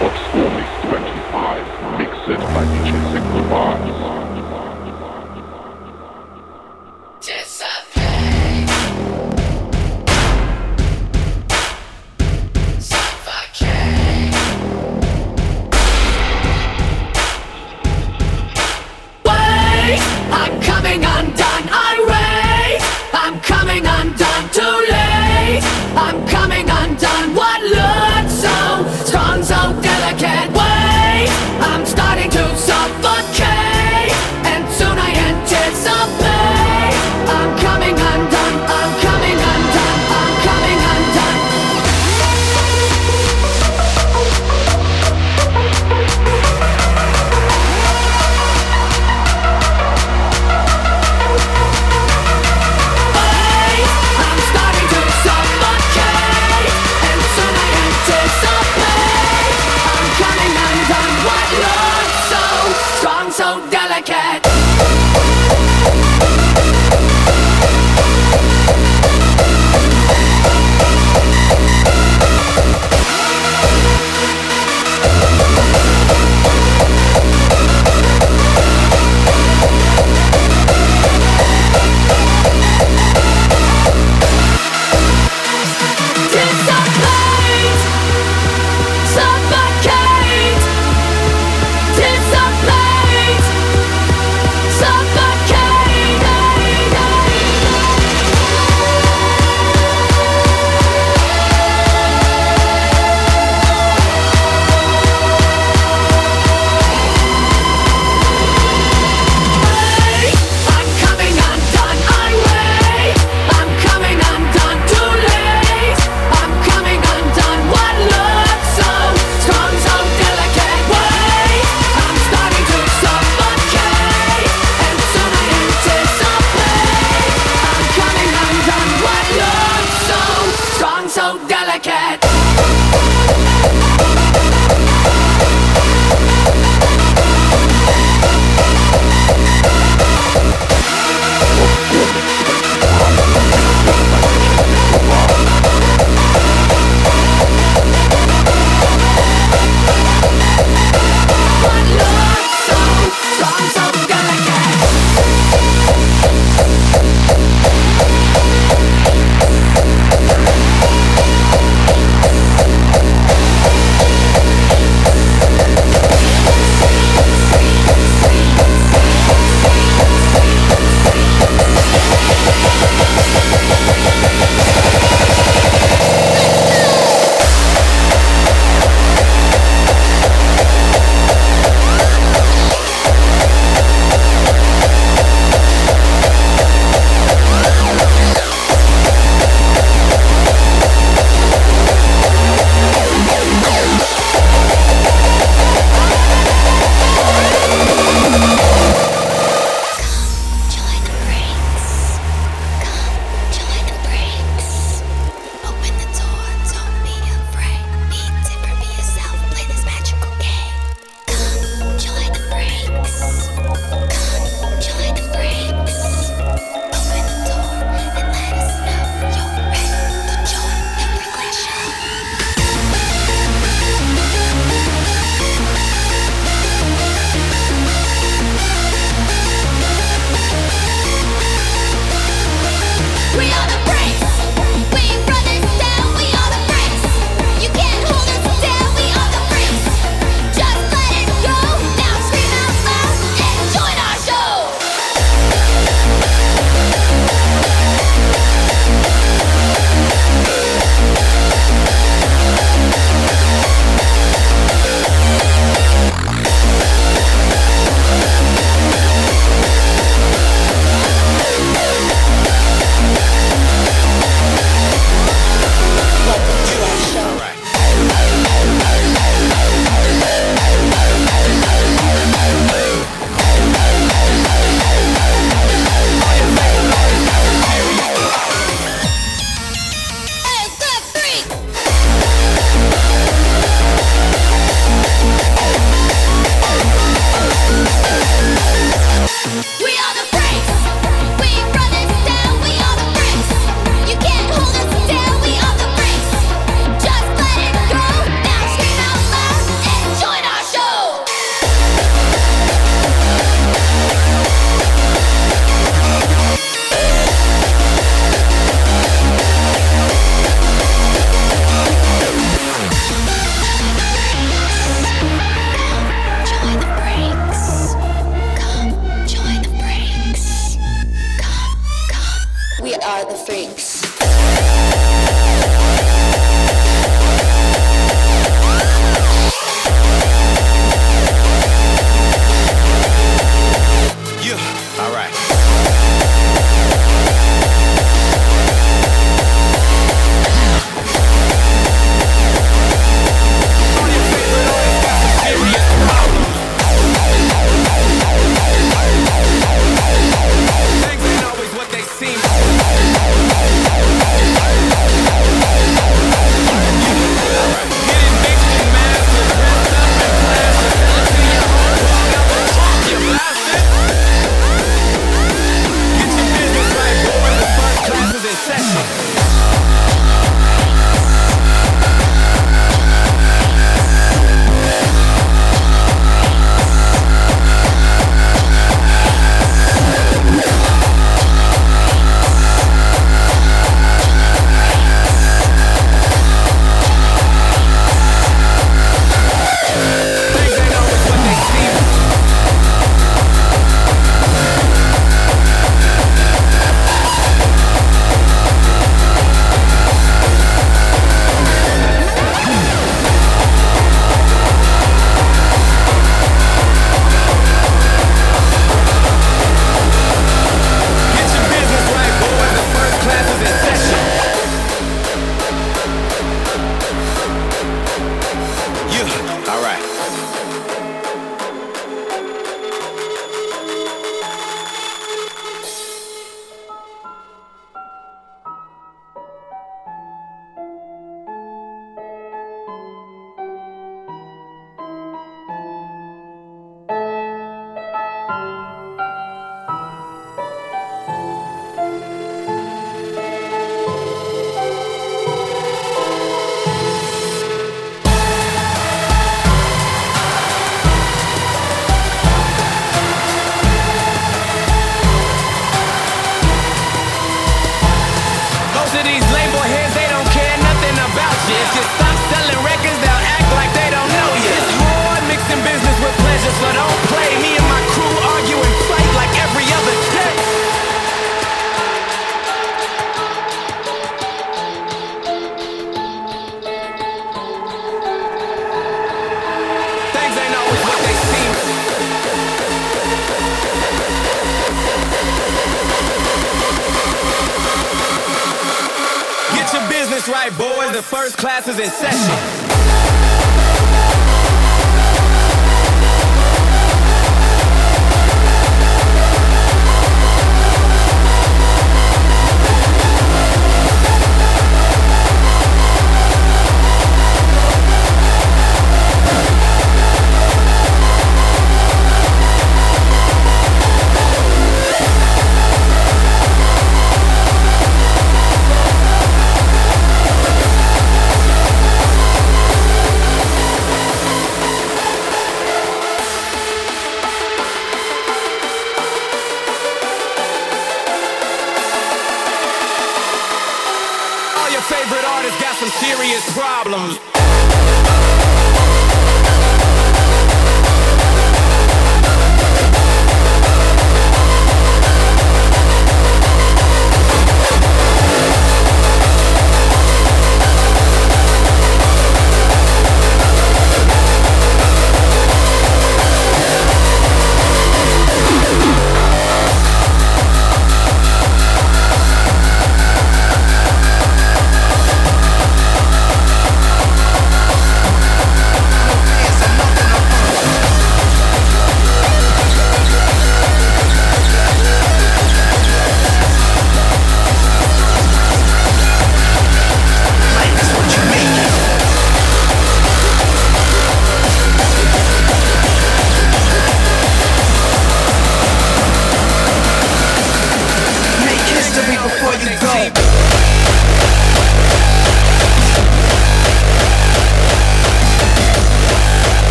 Hot Stormy 25, mixed by DJ Sacrifice.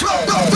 Be in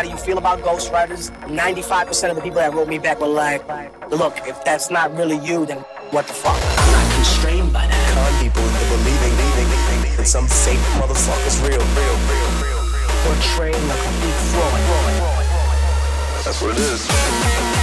how do you feel about ghostwriters? 95% of the people that wrote me back were like, look, if that's not really you, then what the fuck? I'm not constrained by that. con people into believing, believing that some fake motherfucker's real, real, real, real, real. Portraying a complete fraud. That's what it is.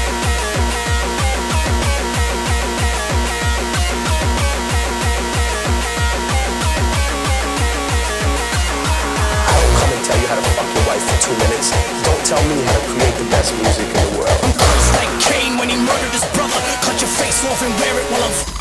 Tell you how to fuck your wife for two minutes. Don't tell me how to create the best music in the world. It's like Cain when he murdered his brother. Cut your face off and wear it while I'm.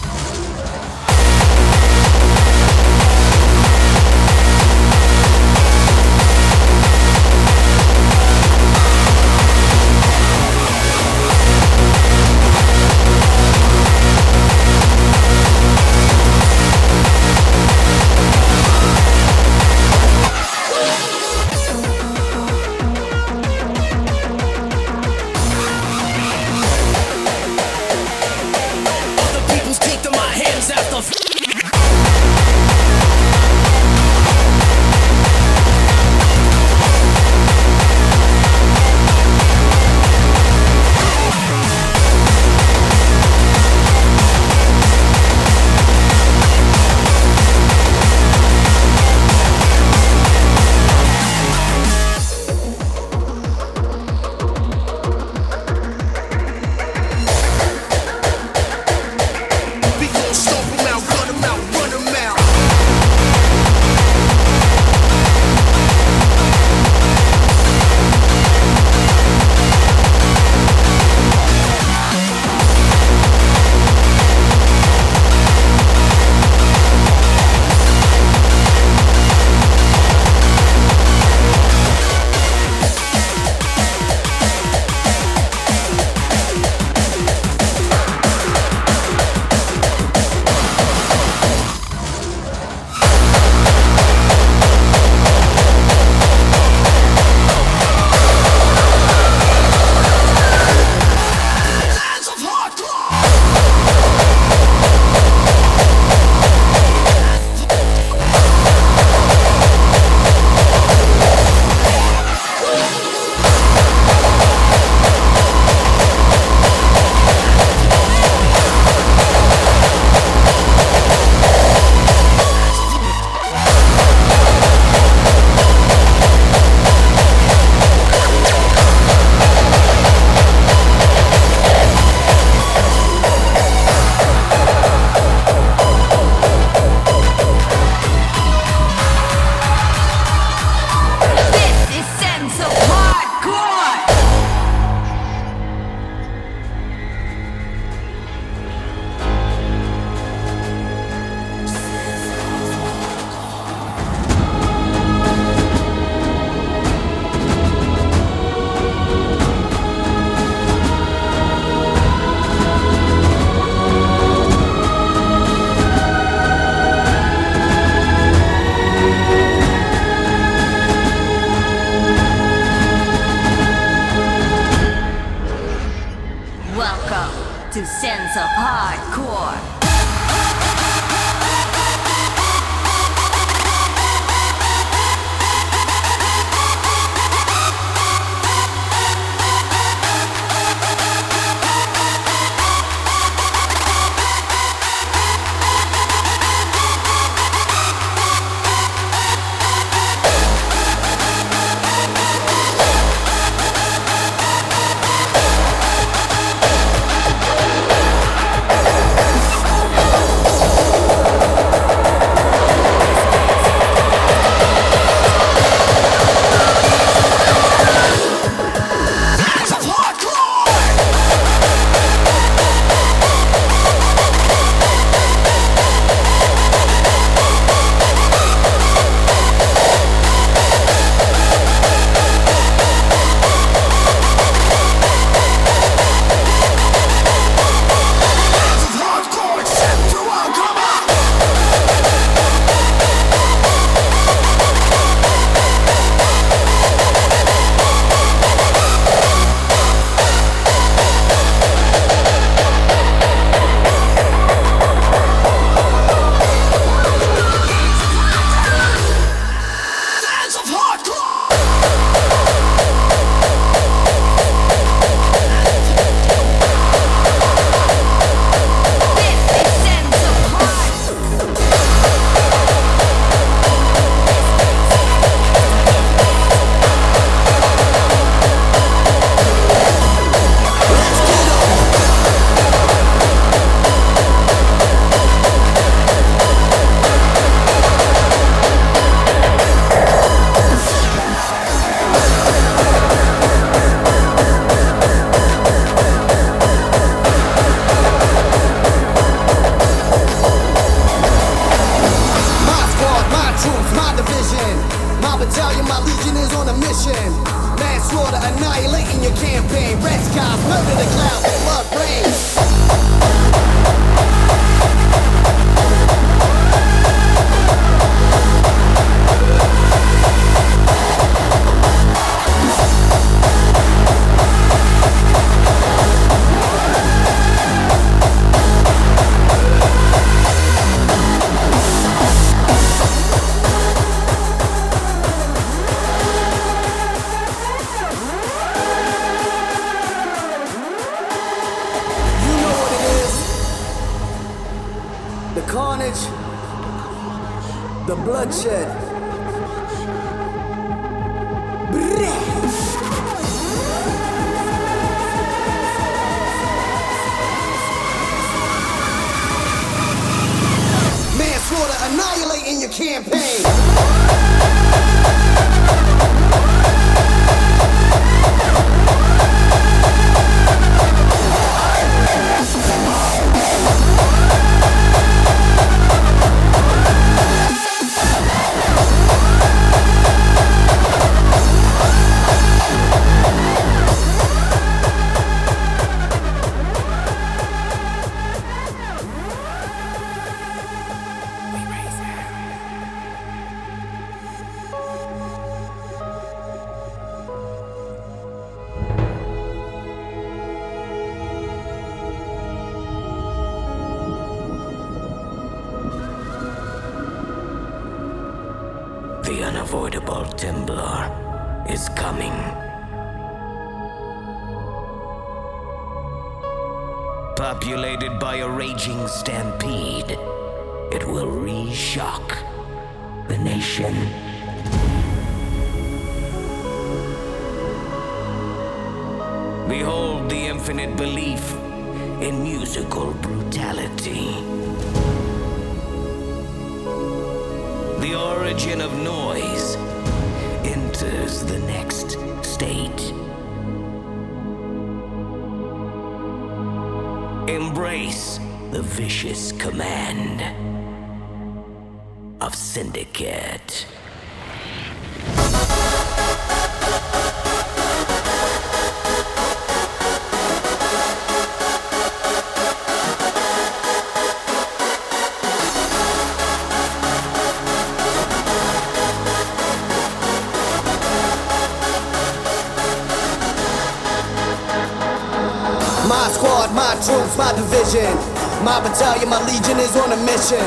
Is on a mission.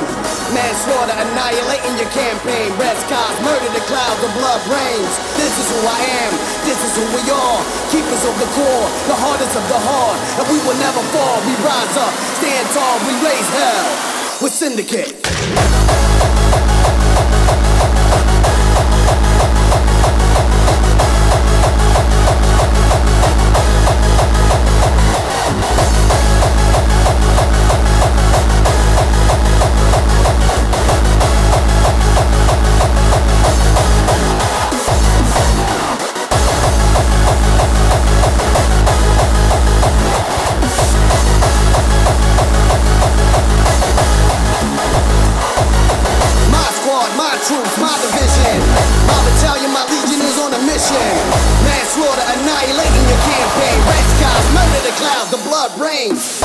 Manslaughter, annihilating your campaign. Red skies, murder the clouds, the blood rains. This is who I am, this is who we are. Keepers of the core, the hardest of the hard. And we will never fall, we rise up, stand tall, we raise hell. With Syndicate. My division. My battalion, my legion is on a mission. Manslaughter, annihilating your campaign. Red skies, murder the clouds, the blood rains.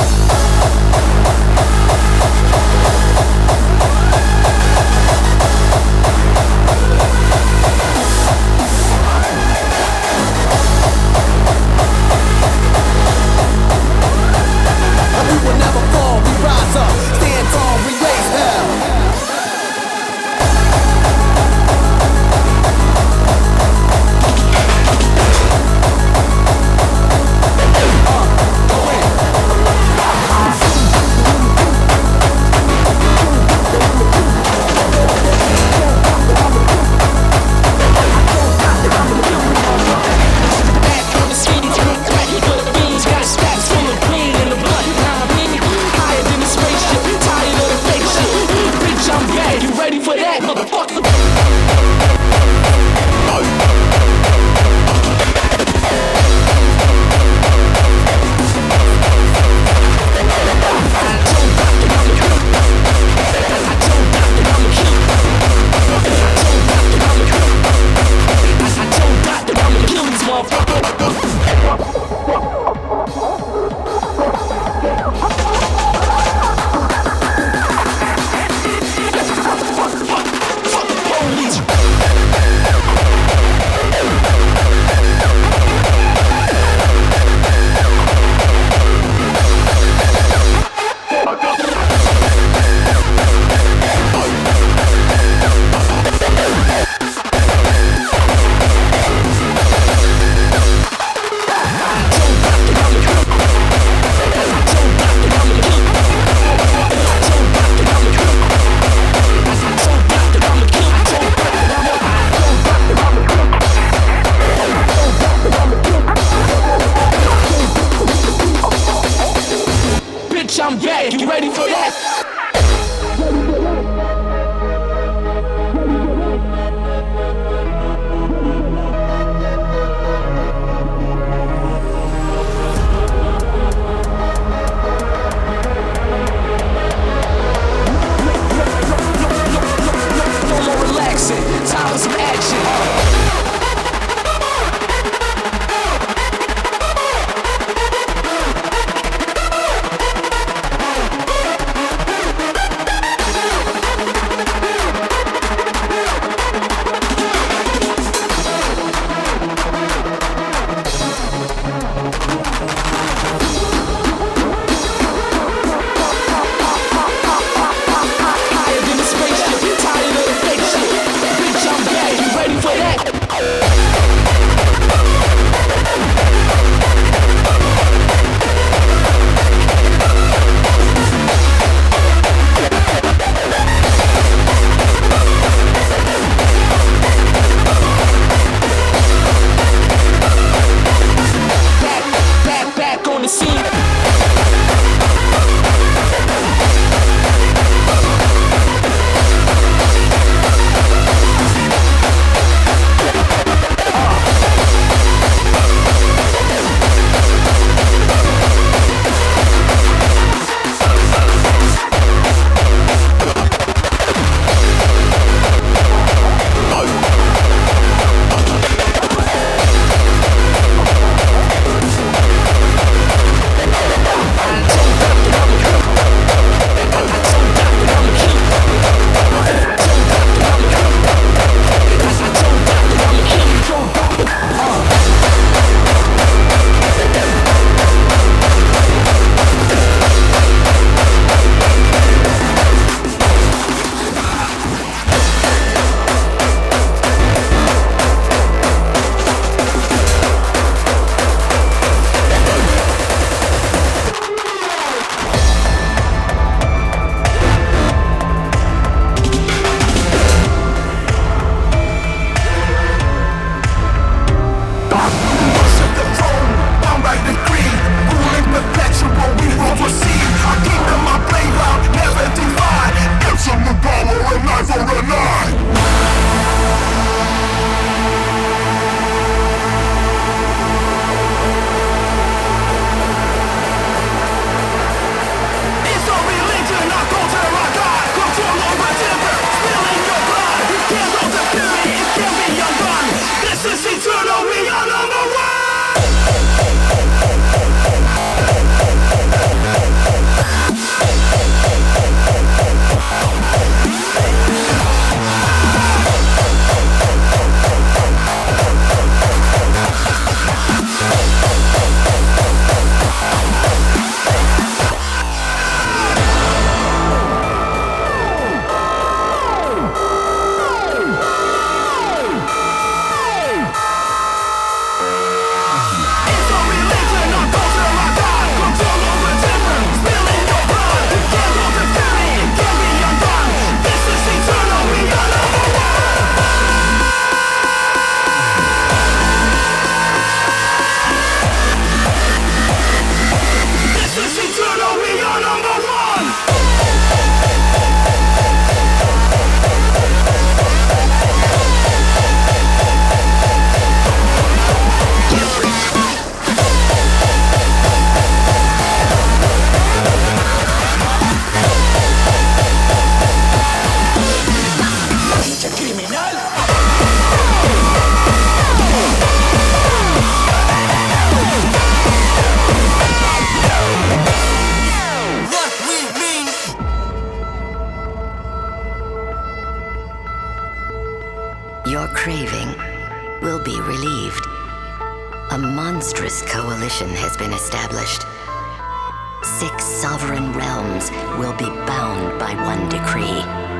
has been established. Six sovereign realms will be bound by one decree.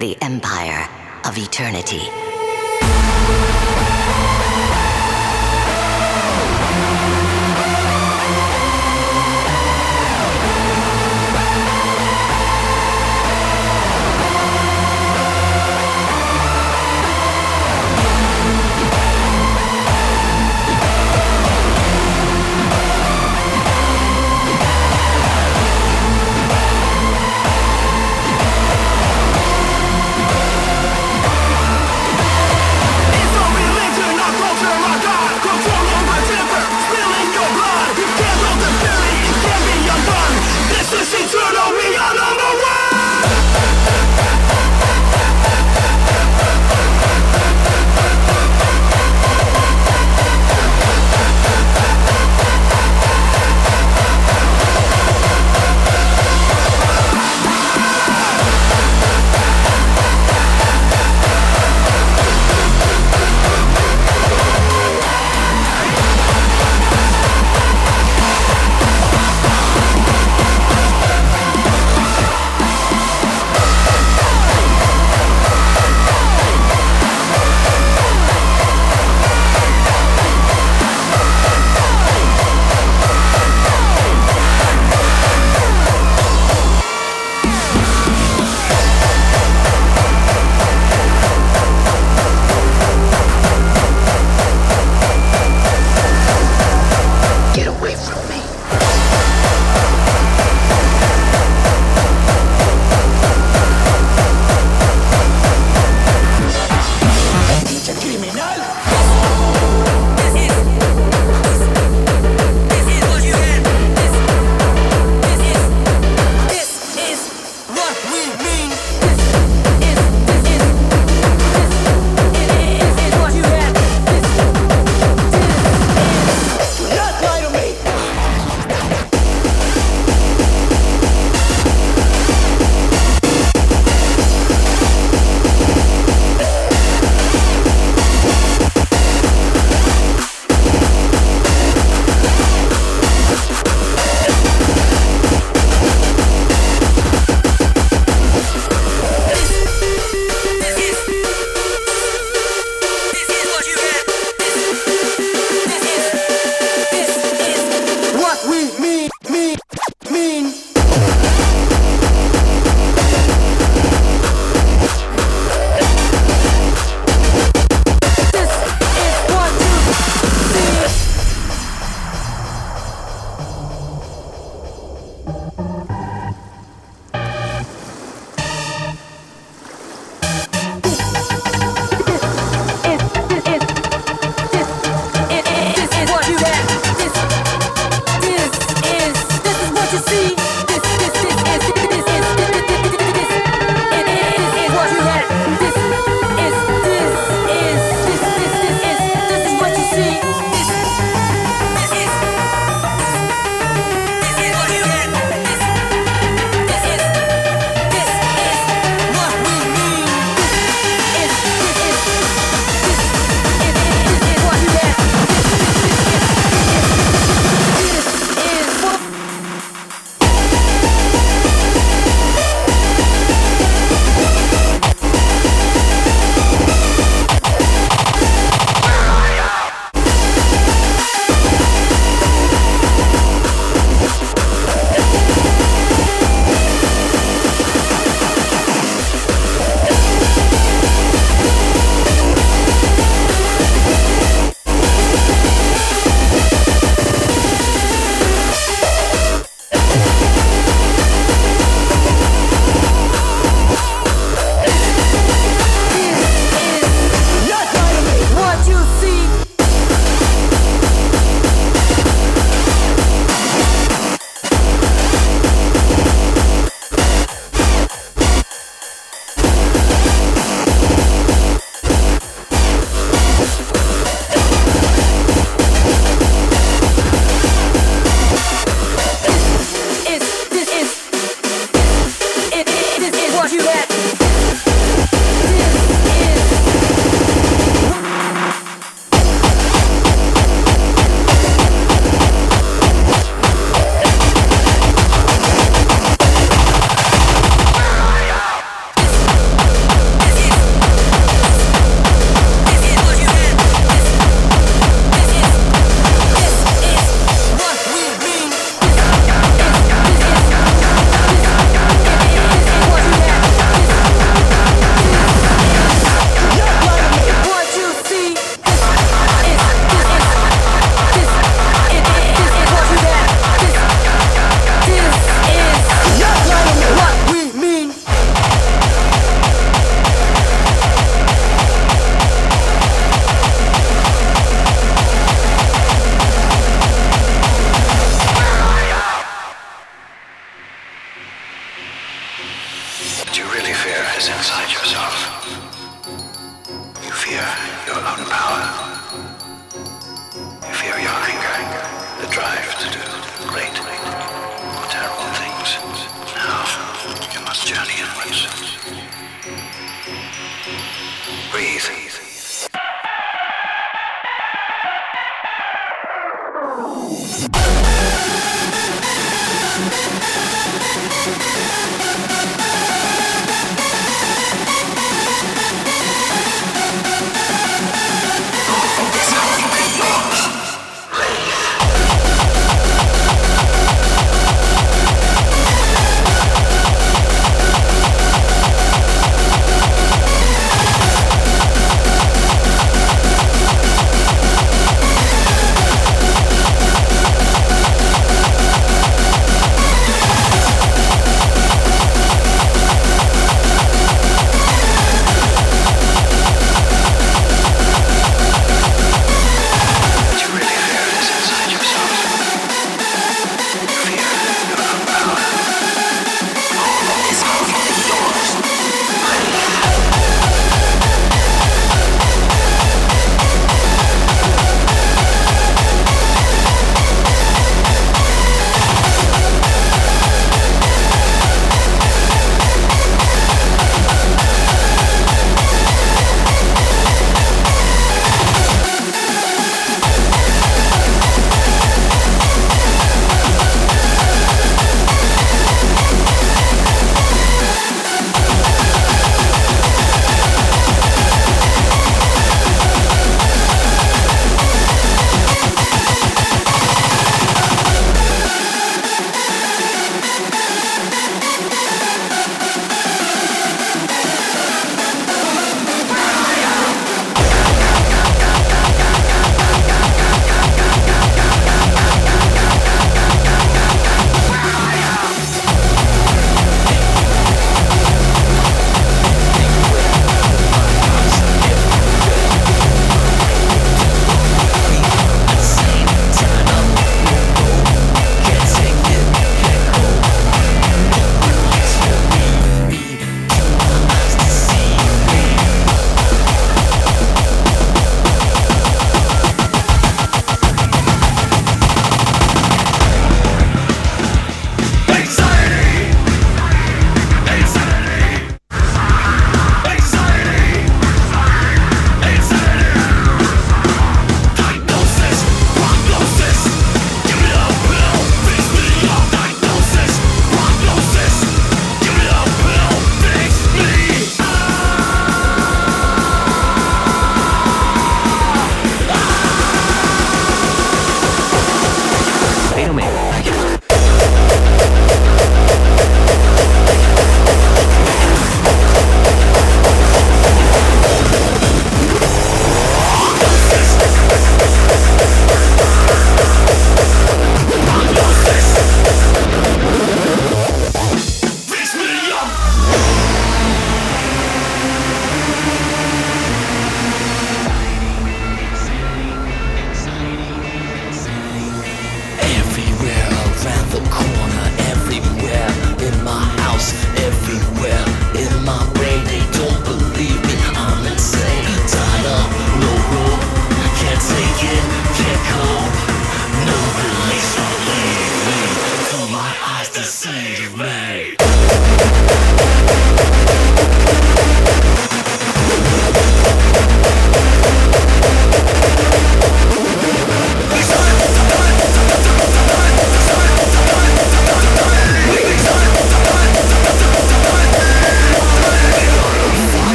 the empire of eternity.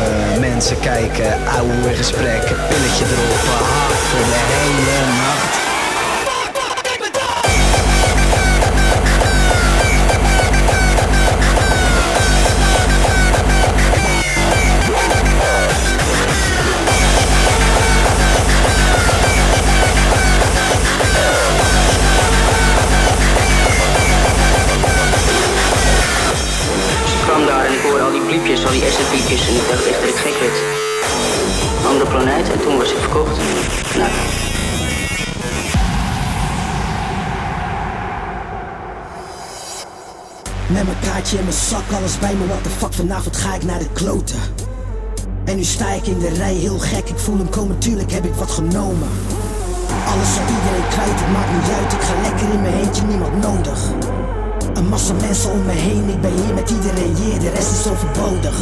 Lopen, mensen kijken, ouwe gesprekken, pilletje erop, hard voor de hele nacht. Zak, alles bij me, what the fuck, vanavond ga ik naar de kloten. En nu sta ik in de rij, heel gek, ik voel hem komen, tuurlijk heb ik wat genomen. Alles wat iedereen kwijt, het maakt niet uit, ik ga lekker in mijn eentje, niemand nodig. Een massa mensen om me heen, ik ben hier met iedereen hier, de rest is overbodig.